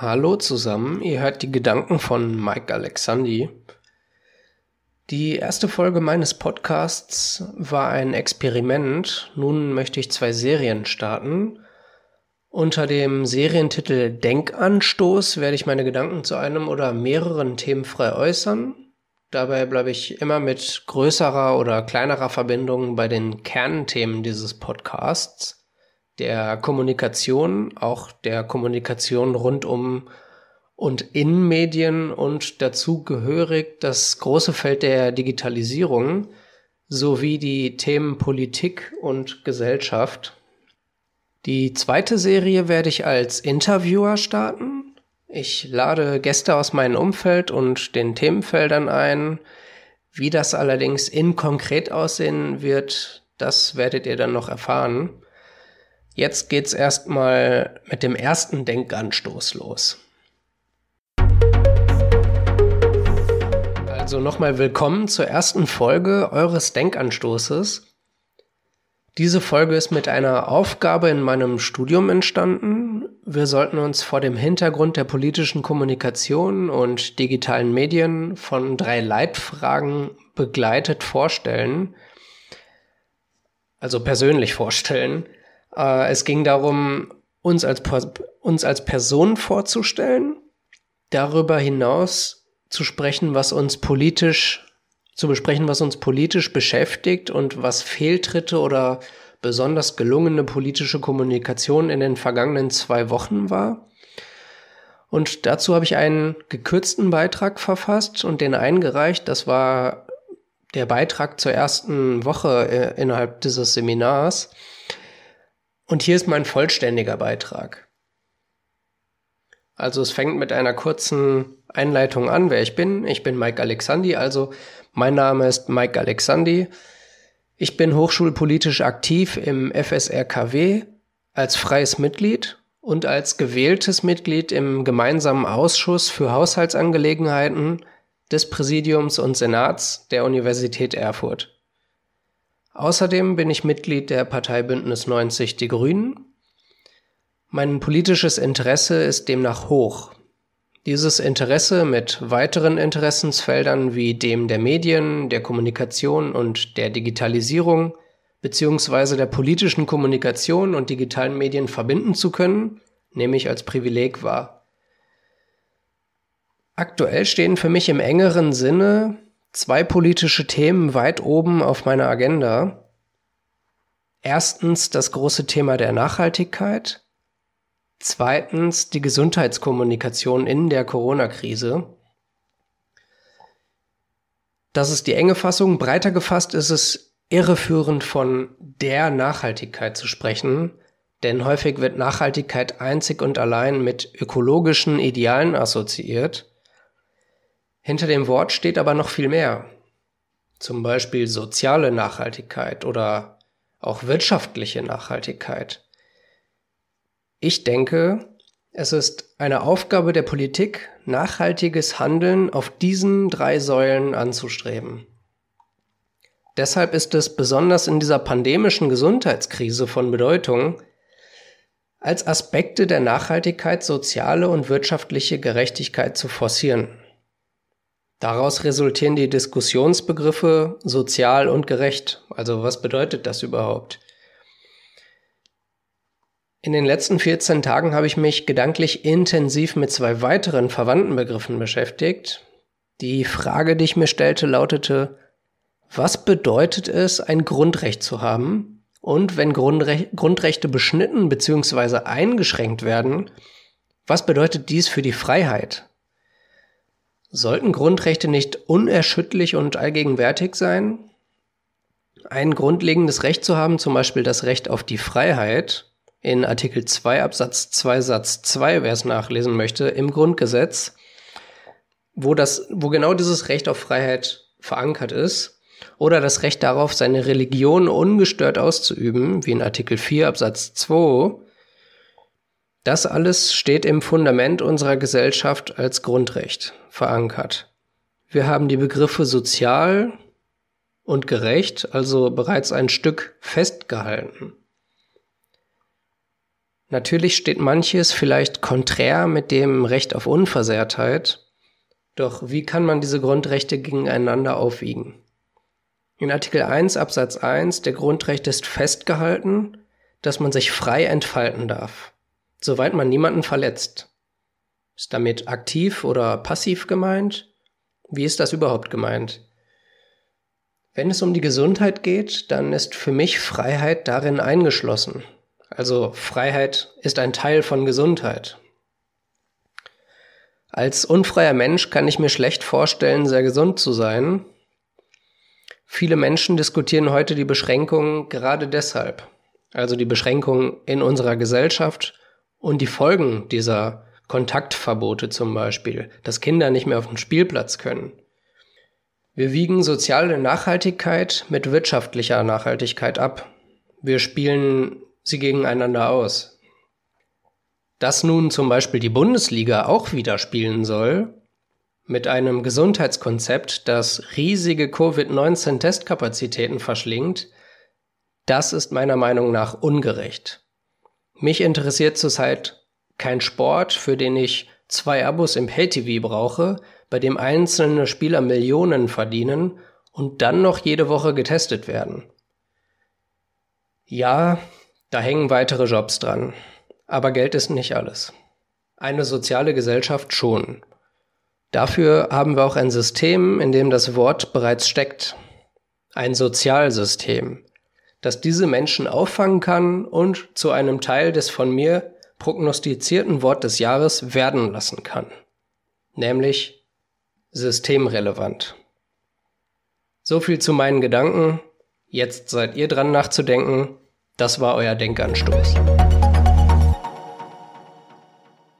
Hallo zusammen, ihr hört die Gedanken von Mike Alexandi. Die erste Folge meines Podcasts war ein Experiment. Nun möchte ich zwei Serien starten. Unter dem Serientitel Denkanstoß werde ich meine Gedanken zu einem oder mehreren Themen frei äußern. Dabei bleibe ich immer mit größerer oder kleinerer Verbindung bei den Kernthemen dieses Podcasts der Kommunikation, auch der Kommunikation rund um und in Medien und dazu gehörig das große Feld der Digitalisierung sowie die Themen Politik und Gesellschaft. Die zweite Serie werde ich als Interviewer starten. Ich lade Gäste aus meinem Umfeld und den Themenfeldern ein. Wie das allerdings in konkret aussehen wird, das werdet ihr dann noch erfahren. Jetzt geht's erstmal mit dem ersten Denkanstoß los. Also nochmal willkommen zur ersten Folge eures Denkanstoßes. Diese Folge ist mit einer Aufgabe in meinem Studium entstanden. Wir sollten uns vor dem Hintergrund der politischen Kommunikation und digitalen Medien von drei Leitfragen begleitet vorstellen, also persönlich vorstellen, äh, es ging darum, uns als, uns als Person vorzustellen, darüber hinaus zu sprechen, was uns politisch, zu besprechen, was uns politisch beschäftigt und was Fehltritte oder besonders gelungene politische Kommunikation in den vergangenen zwei Wochen war. Und dazu habe ich einen gekürzten Beitrag verfasst und den eingereicht. Das war der Beitrag zur ersten Woche äh, innerhalb dieses Seminars. Und hier ist mein vollständiger Beitrag. Also es fängt mit einer kurzen Einleitung an, wer ich bin. Ich bin Mike Alexandi, also mein Name ist Mike Alexandi. Ich bin hochschulpolitisch aktiv im FSRKW als freies Mitglied und als gewähltes Mitglied im gemeinsamen Ausschuss für Haushaltsangelegenheiten des Präsidiums und Senats der Universität Erfurt. Außerdem bin ich Mitglied der Partei Bündnis 90 Die Grünen. Mein politisches Interesse ist demnach hoch. Dieses Interesse mit weiteren Interessensfeldern wie dem der Medien, der Kommunikation und der Digitalisierung beziehungsweise der politischen Kommunikation und digitalen Medien verbinden zu können, nehme ich als Privileg wahr. Aktuell stehen für mich im engeren Sinne zwei politische Themen weit oben auf meiner Agenda. Erstens das große Thema der Nachhaltigkeit. Zweitens die Gesundheitskommunikation in der Corona-Krise. Das ist die enge Fassung. Breiter gefasst ist es irreführend von der Nachhaltigkeit zu sprechen, denn häufig wird Nachhaltigkeit einzig und allein mit ökologischen Idealen assoziiert. Hinter dem Wort steht aber noch viel mehr. Zum Beispiel soziale Nachhaltigkeit oder auch wirtschaftliche Nachhaltigkeit. Ich denke, es ist eine Aufgabe der Politik, nachhaltiges Handeln auf diesen drei Säulen anzustreben. Deshalb ist es besonders in dieser pandemischen Gesundheitskrise von Bedeutung, als Aspekte der Nachhaltigkeit soziale und wirtschaftliche Gerechtigkeit zu forcieren. Daraus resultieren die Diskussionsbegriffe sozial und gerecht. Also was bedeutet das überhaupt? In den letzten 14 Tagen habe ich mich gedanklich intensiv mit zwei weiteren verwandten Begriffen beschäftigt. Die Frage, die ich mir stellte, lautete, was bedeutet es, ein Grundrecht zu haben? Und wenn Grundre Grundrechte beschnitten bzw. eingeschränkt werden, was bedeutet dies für die Freiheit? Sollten Grundrechte nicht unerschütterlich und allgegenwärtig sein? Ein grundlegendes Recht zu haben, zum Beispiel das Recht auf die Freiheit, in Artikel 2 Absatz 2 Satz 2, wer es nachlesen möchte, im Grundgesetz, wo das, wo genau dieses Recht auf Freiheit verankert ist, oder das Recht darauf, seine Religion ungestört auszuüben, wie in Artikel 4 Absatz 2, das alles steht im Fundament unserer Gesellschaft als Grundrecht verankert. Wir haben die Begriffe sozial und gerecht also bereits ein Stück festgehalten. Natürlich steht manches vielleicht konträr mit dem Recht auf Unversehrtheit, doch wie kann man diese Grundrechte gegeneinander aufwiegen? In Artikel 1 Absatz 1 der Grundrechte ist festgehalten, dass man sich frei entfalten darf, soweit man niemanden verletzt. Ist damit aktiv oder passiv gemeint? Wie ist das überhaupt gemeint? Wenn es um die Gesundheit geht, dann ist für mich Freiheit darin eingeschlossen. Also Freiheit ist ein Teil von Gesundheit. Als unfreier Mensch kann ich mir schlecht vorstellen, sehr gesund zu sein. Viele Menschen diskutieren heute die Beschränkungen gerade deshalb. Also die Beschränkungen in unserer Gesellschaft und die Folgen dieser Kontaktverbote zum Beispiel, dass Kinder nicht mehr auf den Spielplatz können. Wir wiegen soziale Nachhaltigkeit mit wirtschaftlicher Nachhaltigkeit ab. Wir spielen sie gegeneinander aus. Dass nun zum Beispiel die Bundesliga auch wieder spielen soll, mit einem Gesundheitskonzept, das riesige Covid-19-Testkapazitäten verschlingt, das ist meiner Meinung nach ungerecht. Mich interessiert zurzeit kein Sport, für den ich zwei Abos im Pay-TV brauche, bei dem einzelne Spieler Millionen verdienen und dann noch jede Woche getestet werden. Ja, da hängen weitere Jobs dran. Aber Geld ist nicht alles. Eine soziale Gesellschaft schon. Dafür haben wir auch ein System, in dem das Wort bereits steckt. Ein Sozialsystem, das diese Menschen auffangen kann und zu einem Teil des von mir prognostizierten Wort des Jahres werden lassen kann. Nämlich systemrelevant. So viel zu meinen Gedanken. Jetzt seid ihr dran nachzudenken. Das war euer Denkanstoß.